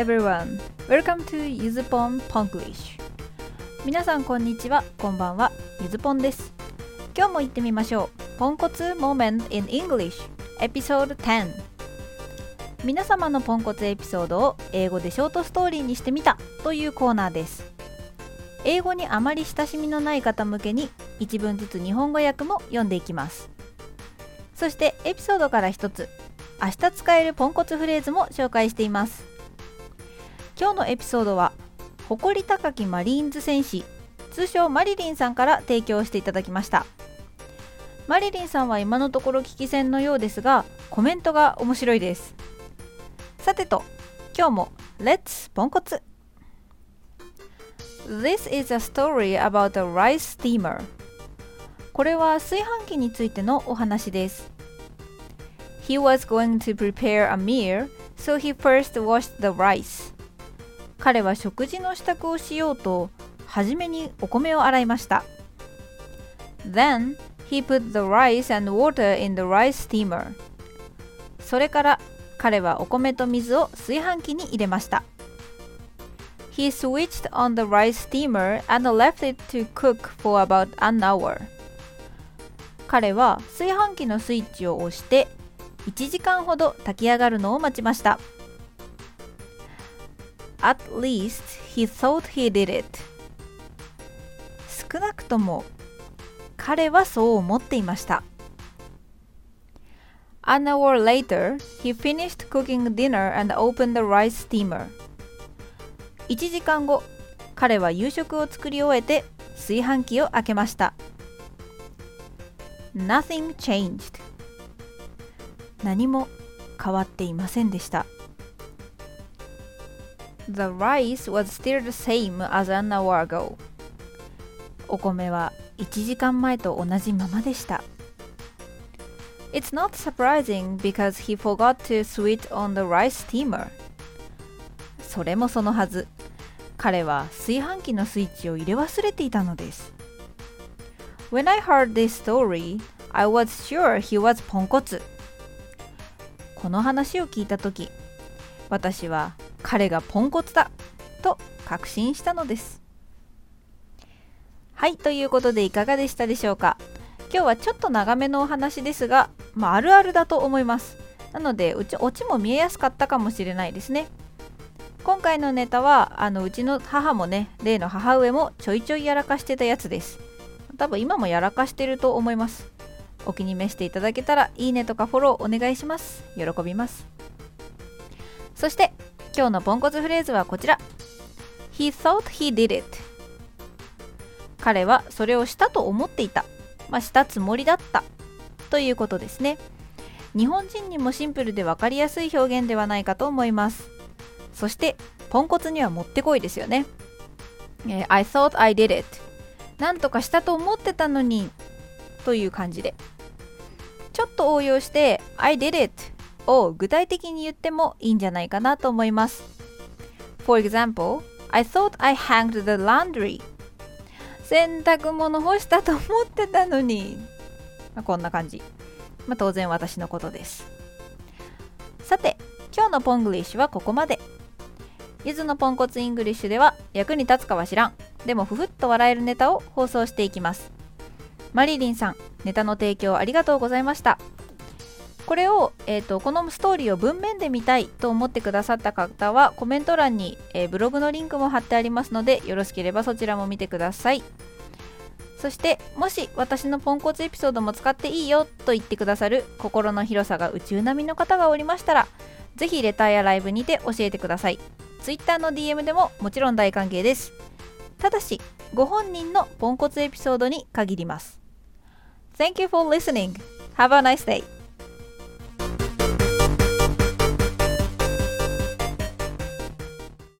everyone. Welcome to ゆずぽん Ponglish. 皆さんこんにちは、こんばんは、ゆずぽんです。今日も行ってみましょう。ポンコツ Moment in English Episode 10皆様のポンコツエピソードを英語でショートストーリーにしてみたというコーナーです。英語にあまり親しみのない方向けに一文ずつ日本語訳も読んでいきます。そしてエピソードから一つ明日使えるポンコツフレーズも紹介しています今日のエピソードは誇り高きマリーンズ戦士通称マリリンさんから提供していただきました。マリリンさんは今のところ聞き戦のようですがコメントが面白いです。さてと今日もレッツポンコツ。This is a story about a rice steamer. これは炊飯器についてのお話です。He was going to prepare a meal, so he first washed the rice. 彼は食事の支度をしようと、はじめにお米を洗いました。Then, he put the rice and water in the rice steamer. それから彼はお米と水を炊飯器に入れました。He switched on the rice steamer and left it to cook for about an hour. 彼は炊飯器のスイッチを押して1時間ほど炊き上がるのを待ちました。At least he thought he did it. 少なくとも彼はそう思っていました。An hour later, he finished cooking dinner and opened the rice steamer. 1時間後、彼は夕食を作り終えて炊飯器を開けました。Nothing changed. 何も変わっていませんでした。The rice was still the same as an hour ago. お米は1時間前と同じままでした。It's not surprising because he forgot to switch on the rice steamer. それもそのはず。彼は炊飯器のスイッチを入れ忘れていたのです。When I heard this story, I was sure he was ポンコツ。この話を聞いた時私は彼がポンコツだと確信したのです。はいということでいかがでしたでしょうか。今日はちょっと長めのお話ですが、まあ、あるあるだと思います。なのでうちオチも見えやすかったかもしれないですね。今回のネタはあのうちの母もね例の母上もちょいちょいやらかしてたやつです。多分今もやらかしてると思います。お気に召していただけたらいいねとかフォローお願いします。喜びます。そして今日のポンコツフレーズはこちら。He thought he did it. 彼はそれをしたと思っていた。まあしたつもりだった。ということですね。日本人にもシンプルで分かりやすい表現ではないかと思います。そしてポンコツにはもってこいですよね、I thought I did it. なんとかしたと思ってたのに。という感じで。ちょっと応用して I did it を具体的に言ってもいいんじゃないかなと思います。For example I thought I hanged the laundry. 洗濯物干したと思ってたのに、まあこんな感じ、まあ、当然私のことです。さて今日のポングリッシュはここまで。ゆずのポンコツイングリッシュでは役に立つかは知らん。でもふふっと笑えるネタを放送していきます。マリリンさん、ネタの提供ありがとうございました。これを、えーと、このストーリーを文面で見たいと思ってくださった方はコメント欄に、えーブログのリンクも貼ってありますのでよろしければそちらも見てください。そしてもし私のポンコツエピソードも使っていいよと言ってくださる心の広さが宇宙並みの方がおりましたらぜひレターやライブにて教えてください。Twitter の DM でももちろん大歓迎です。ただしご本人のポンコツエピソードに限ります。Thank you for listening. Have a nice day.